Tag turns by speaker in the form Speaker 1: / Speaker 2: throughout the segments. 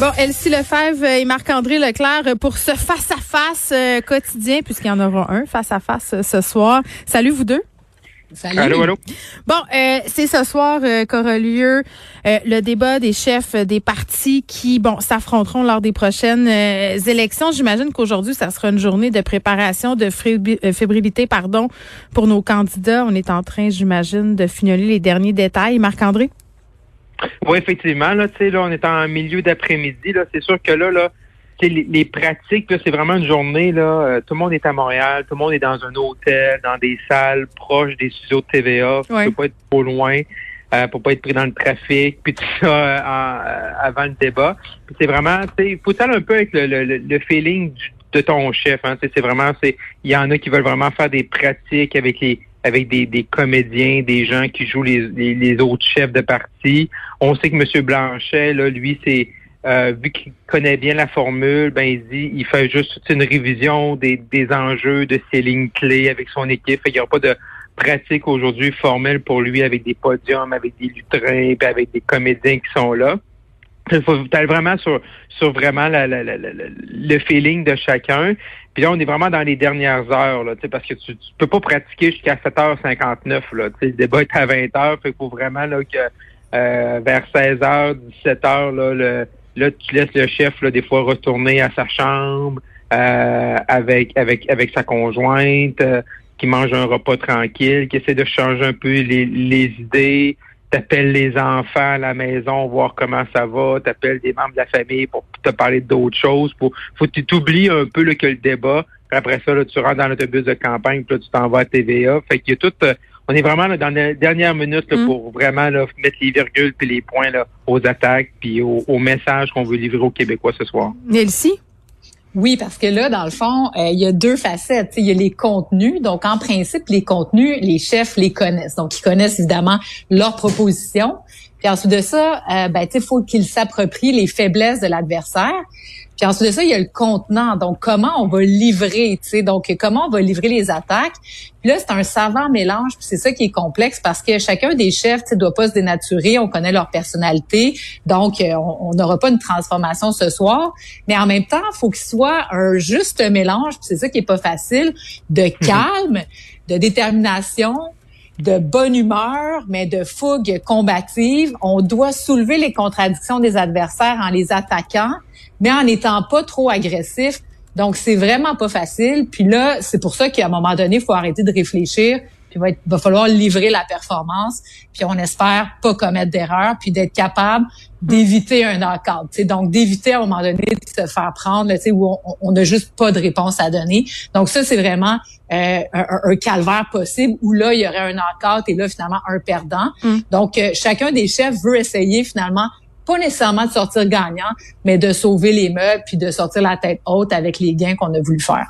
Speaker 1: Bon, Elsie Lefebvre et Marc-André Leclerc pour ce face-à-face euh, quotidien, puisqu'il y en aura un face-à-face euh, ce soir. Salut vous deux.
Speaker 2: Salut.
Speaker 3: Allô, allô?
Speaker 1: Bon, euh, c'est ce soir euh, qu'aura lieu euh, le débat des chefs des partis qui, bon, s'affronteront lors des prochaines euh, élections. J'imagine qu'aujourd'hui, ça sera une journée de préparation, de fébri- fébrilité, pardon, pour nos candidats. On est en train, j'imagine, de fignoler les derniers détails. Marc-André?
Speaker 3: Oui, effectivement, là, tu sais, là, on est en milieu d'après-midi, là. C'est sûr que là, là, tu sais, les, les pratiques, là, c'est vraiment une journée, là. euh, tout le monde est à Montréal, tout le monde est dans un hôtel, dans des salles proches des studios de TVA.
Speaker 1: Ouais.
Speaker 3: Faut pas être trop loin. Euh, pour pas être pris dans le trafic, puis tout ça euh, en- euh, avant le débat. Puis c'est vraiment, tu sais, faut aller un peu avec le, le, le- feeling du- de ton chef. Hein, Tu sais, c'est vraiment, c'est, il y en a qui veulent vraiment faire des pratiques avec les, avec des, des comédiens, des gens qui jouent les, les, les autres chefs de parti. On sait que M. Blanchet, là, lui, c'est euh, vu qu'il connaît bien la formule, ben il dit il fait juste une révision des, des enjeux de ses lignes clés avec son équipe. Fait qu'il n'y aura pas de pratique aujourd'hui formelle pour lui avec des podiums, avec des lutrins, avec des comédiens qui sont là. Il faut aller vraiment sur, sur vraiment la- la- la- le feeling de chacun. Puis là, on est vraiment dans les dernières heures, là, parce que tu, tu peux pas pratiquer jusqu'à 7h59. Là, le débat est à 20h. Fait qu'il faut vraiment là, que euh, vers 16h, 17h, là, le, là, tu laisses le chef là, des fois retourner à sa chambre euh, avec, avec, avec sa conjointe, euh, qui mange un repas tranquille, qui essaie de changer un peu les, les idées t'appelles les enfants à la maison, voir comment ça va, t'appelles des membres de la famille pour te parler d'autres choses. Pour, faut que tu t'oublies un peu là, que le débat. Puis après ça, là, tu rentres dans l'autobus de campagne, puis là, tu t'en vas à TVA. Fait qu'il y a tout. euh, on est vraiment là, dans les dernières minutes là,
Speaker 1: Mm.
Speaker 3: pour vraiment là, mettre les virgules puis les points là, aux attaques puis aux, aux messages qu'on veut livrer aux Québécois ce soir.
Speaker 1: Elsie?
Speaker 2: Oui, parce que là, dans le fond, euh, il y a deux facettes. Il y a les contenus. Donc, en principe, les contenus, les chefs les connaissent. Donc, ils connaissent évidemment leurs propositions. Puis ensuite de ça, euh, ben, sais, faut qu'ils s'approprient les faiblesses de l'adversaire. Puis ensuite de ça, il y a le contenant. Donc, comment on va livrer, tu sais, donc comment on va livrer les attaques? Puis là, c'est un savant mélange. Puis c'est ça qui est complexe parce que chacun des chefs, tu sais, doit pas se dénaturer. On connaît leur personnalité, donc euh, on n'aura pas une transformation ce soir. Mais en même temps, il faut qu'il soit un juste mélange. Puis c'est ça qui est pas facile de calme, de détermination, de bonne humeur, mais de fougue combative. On doit soulever les contradictions des adversaires en les attaquant, mais en n'étant pas trop agressif. Donc, c'est vraiment pas facile. Puis là, c'est pour ça qu'à un moment donné, il faut arrêter de réfléchir. Puis va, être- va falloir livrer la performance. Puis on espère pas commettre d'erreur, puis d'être capable d'éviter un knockout. tu sais. Donc, d'éviter à un moment donné de se faire prendre, là, tu sais, où on- on n'a juste pas de réponse à donner. Donc, ça, c'est vraiment euh, un, un calvaire possible où là, il y aurait un knockout et là, finalement, un perdant.
Speaker 1: Mm.
Speaker 2: Donc, euh, chacun des chefs veut essayer finalement pas nécessairement de sortir gagnant, mais de sauver les meubles puis de sortir la tête haute avec les gains qu'on a voulu faire.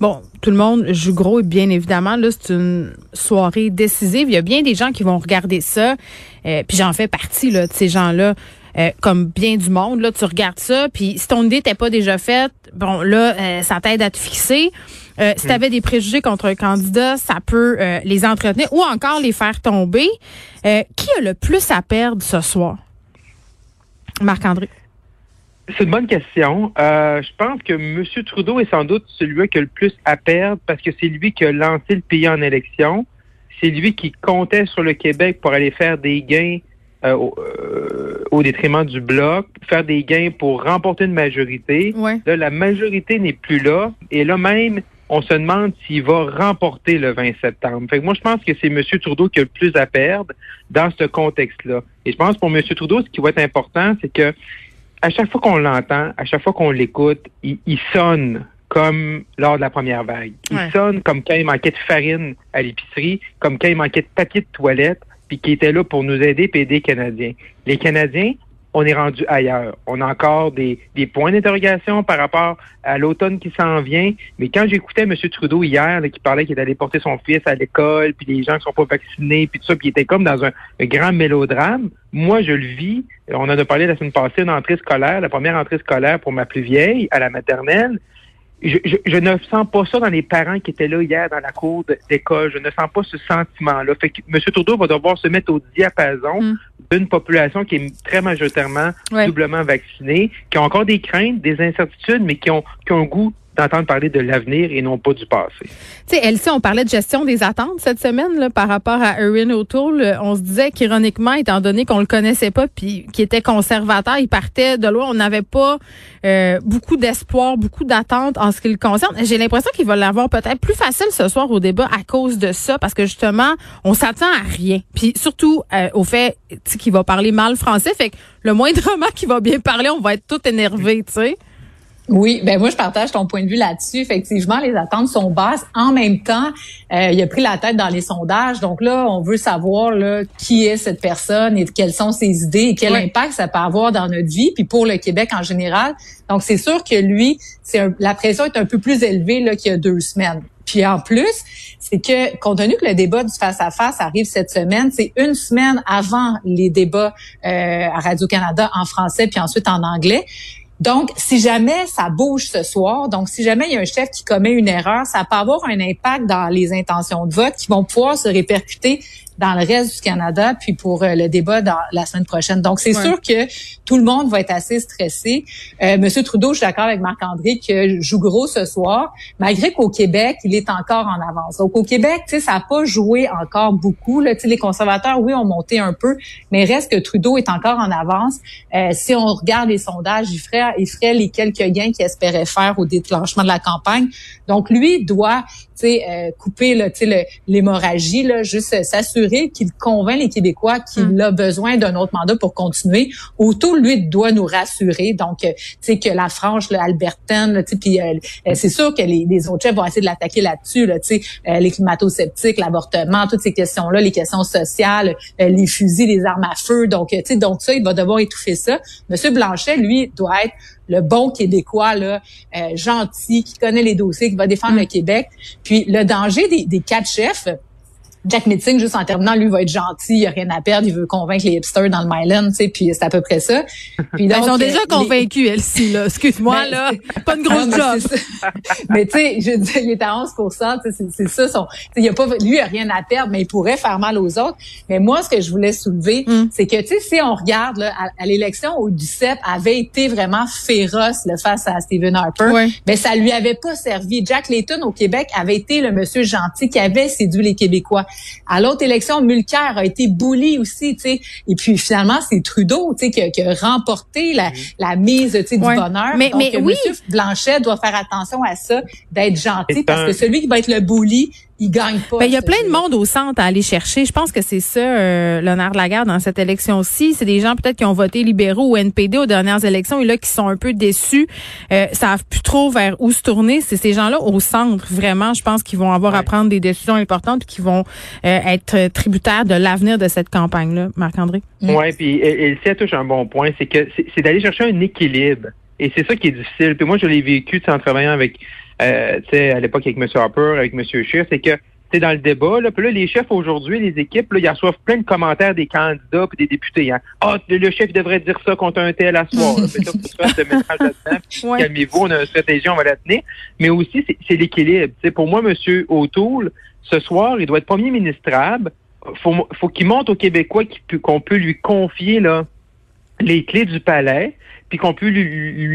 Speaker 1: Bon, tout le monde joue gros et bien évidemment, là, c'est une soirée décisive. Il y a bien des gens qui vont regarder ça, euh, puis j'en fais partie là, de ces gens-là. euh, comme bien du monde, là, tu regardes ça, puis si ton idée n'était pas déjà faite, bon, là, euh, ça t'aide à te fixer. Euh, si tu avais des préjugés contre un candidat, ça peut euh, les entretenir ou encore les faire tomber. Euh, qui a le plus à perdre ce soir? Marc-André.
Speaker 3: C'est une bonne question. Euh, je pense que M. Trudeau est sans doute celui qui a le plus à perdre parce que c'est lui qui a lancé le pays en élection. C'est lui qui comptait sur le Québec pour aller faire des gains euh, au, euh, au détriment du bloc, faire des gains pour remporter une majorité.
Speaker 1: Ouais.
Speaker 3: Là, la majorité n'est plus là. Et là même, on se demande s'il va remporter le 20 septembre. Fait que moi, je pense que c'est M. Trudeau qui a le plus à perdre dans ce contexte-là. Et je pense pour M. Trudeau, ce qui va être important, c'est que à chaque fois qu'on l'entend, à chaque fois qu'on l'écoute, il, il sonne comme lors de la première vague. Il
Speaker 1: Ouais.
Speaker 3: sonne comme quand il manquait de farine à l'épicerie, comme quand il manquait de papier de toilette, puis qui était là pour nous aider aider les Canadiens. Les Canadiens, on est rendu ailleurs. On a encore des, points d'interrogation par rapport à l'automne qui s'en vient. Mais quand j'écoutais M. Trudeau hier, là, qui parlait qu'il allait porter son fils à l'école, puis les gens qui sont pas vaccinés, puis tout ça, puis il était comme dans un, un grand mélodrame. Moi, je le vis. On en a parlé la semaine passée, une entrée scolaire, la première entrée scolaire pour ma plus vieille à la maternelle. Je, je, ne sens pas ça dans les parents qui étaient là hier dans la cour d'école. Je ne sens pas ce sentiment-là. Fait que M. Trudeau va devoir se mettre au diapason mm. d'une population qui est très majoritairement doublement vaccinée, qui a encore des craintes, des incertitudes, mais qui ont, qui ont un goût d'entendre parler de l'avenir et non pas du passé. Tu
Speaker 1: sais, Elsie, on parlait de gestion des attentes cette semaine là, par rapport à Erin O'Toole. On se disait qu'ironiquement, étant donné qu'on le connaissait pas puis qu'il était conservateur, il partait de loin. On n'avait pas euh, beaucoup d'espoir, beaucoup d'attentes en ce qui le concerne. J'ai l'impression qu'il va l'avoir peut-être plus facile ce soir au débat à cause de ça, parce que justement, on s'attend à rien. Puis surtout euh, au fait qu'il va parler mal français, fait que le moindrement qu'il va bien parler, on va être tout énervé, tu sais.
Speaker 2: Oui, ben moi je partage ton point de vue là-dessus. Effectivement, les attentes sont basses. En même temps, euh, il a pris la tête dans les sondages. Donc là, on veut savoir là, qui est cette personne et quelles sont ses idées et quel impact ça peut avoir dans notre vie, puis pour le Québec en général. Donc c'est sûr que lui, c'est la pression est un peu plus élevée là qu'il y a deux semaines. Puis en plus, c'est que compte tenu que le débat du face à face arrive cette semaine, c'est une semaine avant les débats euh, à Radio Canada en français puis ensuite en anglais. Donc, si jamais ça bouge ce soir, donc si jamais il y a un chef qui commet une erreur, ça peut avoir un impact dans les intentions de vote qui vont pouvoir se répercuter dans le reste du Canada, puis pour euh, le débat dans la semaine prochaine. Donc, c'est sûr que tout le monde va être assez stressé. Euh, Monsieur Trudeau, je suis d'accord avec Marc-André que joue gros ce soir, malgré qu'au Québec, il est encore en avance. Donc, au Québec, tu sais, ça n'a pas joué encore beaucoup. Là. Tu sais, les conservateurs, oui, ont monté un peu, mais reste que Trudeau est encore en avance. Euh, si on regarde les sondages, il ferait, il ferait les quelques gains qu'il espérait faire au déclenchement de la campagne. Donc, lui doit euh, couper l'hémorragie, là, juste s'assurer qu'il convainc les Québécois qu'il hum. a besoin d'un autre mandat pour continuer. Autour, lui, doit nous rassurer. Donc, euh, tu sais, que la frange là, albertaine, puis euh, c'est sûr que les, les, autres chefs vont essayer de l'attaquer là-dessus, là, tu sais, les climato-sceptiques, l'avortement, toutes ces questions-là, les questions sociales, les fusils, les armes à feu. Donc, tu sais, donc ça, il va devoir étouffer ça. Monsieur Blanchet, lui, doit être le bon Québécois là, euh, gentil, qui connaît les dossiers, qui va défendre le mm. Québec. Puis le danger des, des quatre chefs, Jack Meeting, juste en terminant, lui va être gentil, il a rien à perdre, il veut convaincre les hipsters dans le Myland, tu sais, puis c'est à peu près ça.
Speaker 1: Puis donc, Ils sont déjà euh, convaincus, Elsie, là. Excuse-moi, ben, là. Pas une grosse job.
Speaker 2: mais tu sais, je dis, il est à 11 c'est ça. Son, il a pas, lui, il a rien à perdre, mais il pourrait faire mal aux autres. Mais moi, ce que je voulais soulever, mm. c'est que, tu sais, si on regarde là, à, l'élection où Duceppe avait été vraiment féroce là, face à Stephen Harper, mais ben, ça lui avait pas servi. Jack Layton au Québec avait été le monsieur gentil qui avait séduit les Québécois. À l'autre élection, Mulcair a été bouli aussi, tu sais. Et puis finalement, c'est Trudeau, tu sais, qui, a remporté la, la mise, tu sais, du bonheur.
Speaker 1: Mais,
Speaker 2: Donc,
Speaker 1: mais oui.
Speaker 2: Blanchet doit faire attention à ça, d'être gentil, parce que celui qui va être le bully, il gagne pas.
Speaker 1: Ben, il y a plein de monde au centre à aller chercher. Je pense que c'est ça, euh, l'honneur de la guerre dans cette élection-ci. C'est des gens peut-être qui ont voté libéraux ou NPD aux dernières élections et là qui sont un peu déçus, euh, savent plus trop vers où se tourner. C'est ces gens-là au centre, vraiment, je pense qu'ils vont avoir à prendre des décisions importantes et qui vont euh, être tributaires de l'avenir de cette campagne-là. Marc-André?
Speaker 3: Oui, puis elle, elle touche un bon point, c'est que c'est d'aller chercher un équilibre. Et c'est ça qui est difficile. Puis moi, je l'ai vécu en travaillant avec euh, à l'époque avec M. Harper, avec M. Scheer, c'est que c'est dans le débat, là, puis là, les chefs aujourd'hui, les équipes, là, ils reçoivent plein de commentaires des candidats et des députés. Hein. Ah, le chef devrait dire ça contre un tel à soir. Calmez-vous, on a une stratégie, on va la tenir. Mais aussi, c'est l'équilibre. Pour moi, M. O'Toole, ce soir, il doit être premier ministrable. Faut, faut qu'il montre aux Québécois qu'on peut lui confier là, les clés du palais, puis qu'on peut lui,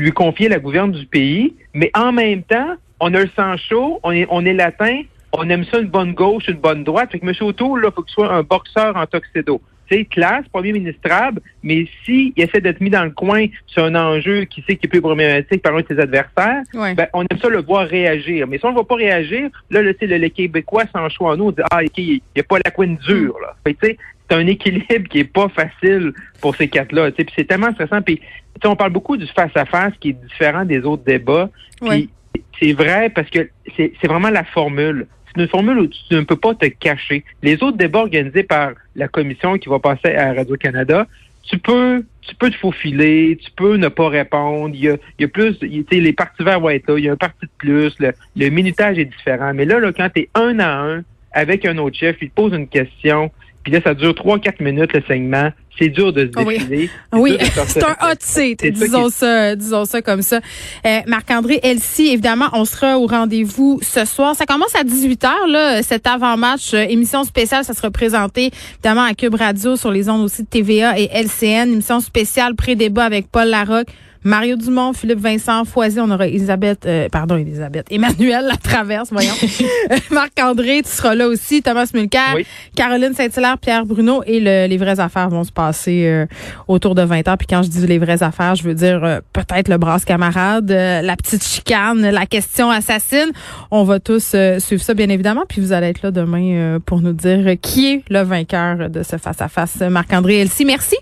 Speaker 3: lui, confier la gouverne du pays. Mais en même temps, on a le sang chaud, on est, on est latin, on aime ça une bonne gauche, une bonne droite. Fait que M. O'Toole, il faut qu'il soit un boxeur en tuxedo. C'est classe, premier ministrable, mais s'il essaie d'être mis dans le coin sur un enjeu qui sait qu'il est plus problématique par un de ses adversaires, ben, on aime ça le voir réagir. Mais si on ne va pas réagir, là, le, le, le Québécois sans choix en nous, on dit, ah, il n'y a pas la couine dure, là. c'est un équilibre qui est pas facile pour ces quatre-là. Puis c'est tellement stressant. Puis on parle beaucoup du face-à-face qui est différent des autres débats. Puis c'est vrai parce que c'est vraiment la formule. C'est une formule où tu ne peux pas te cacher. Les autres débats organisés par la commission qui va passer à Radio-Canada, tu peux tu peux te faufiler, tu peux ne pas répondre. Il y a, plus, tu les parties verts vont être là, il y a un parti de plus, le, le minutage est différent. Mais là, là quand tu es un à un avec un autre chef, il te pose une question, puis là, ça dure trois, quatre minutes le segment, c'est dur de se décider.
Speaker 1: Oui, c'est un hot seat, disons ça, disons ça comme ça. Euh, Marc-André Elsie, évidemment, on sera au rendez-vous ce soir. Ça commence à 18h, là, cet avant-match, euh, émission spéciale, ça sera présenté évidemment à Cube Radio sur les ondes aussi de TVA et LCN, émission spéciale pré-débat avec Paul Larocque. Mario Dumont, Philippe Vincent Foisy, on aura Elisabeth, euh, pardon, Elisabeth, Emmanuel La Traverse, voyons. Marc-André, tu seras là aussi, Thomas Mulcair,
Speaker 3: Oui.
Speaker 1: Caroline Saint-Hilaire, Pierre Bruno et le- les vraies affaires vont se passer euh, autour de 20 heures. Puis quand je dis les vraies affaires, je veux dire euh, peut-être le brasse camarade, euh, la petite chicane, la question assassine. On va tous euh, suivre ça, bien évidemment. Puis vous allez être là demain euh, pour nous dire qui est le vainqueur de ce face-à-face. Marc-André Elsie, merci.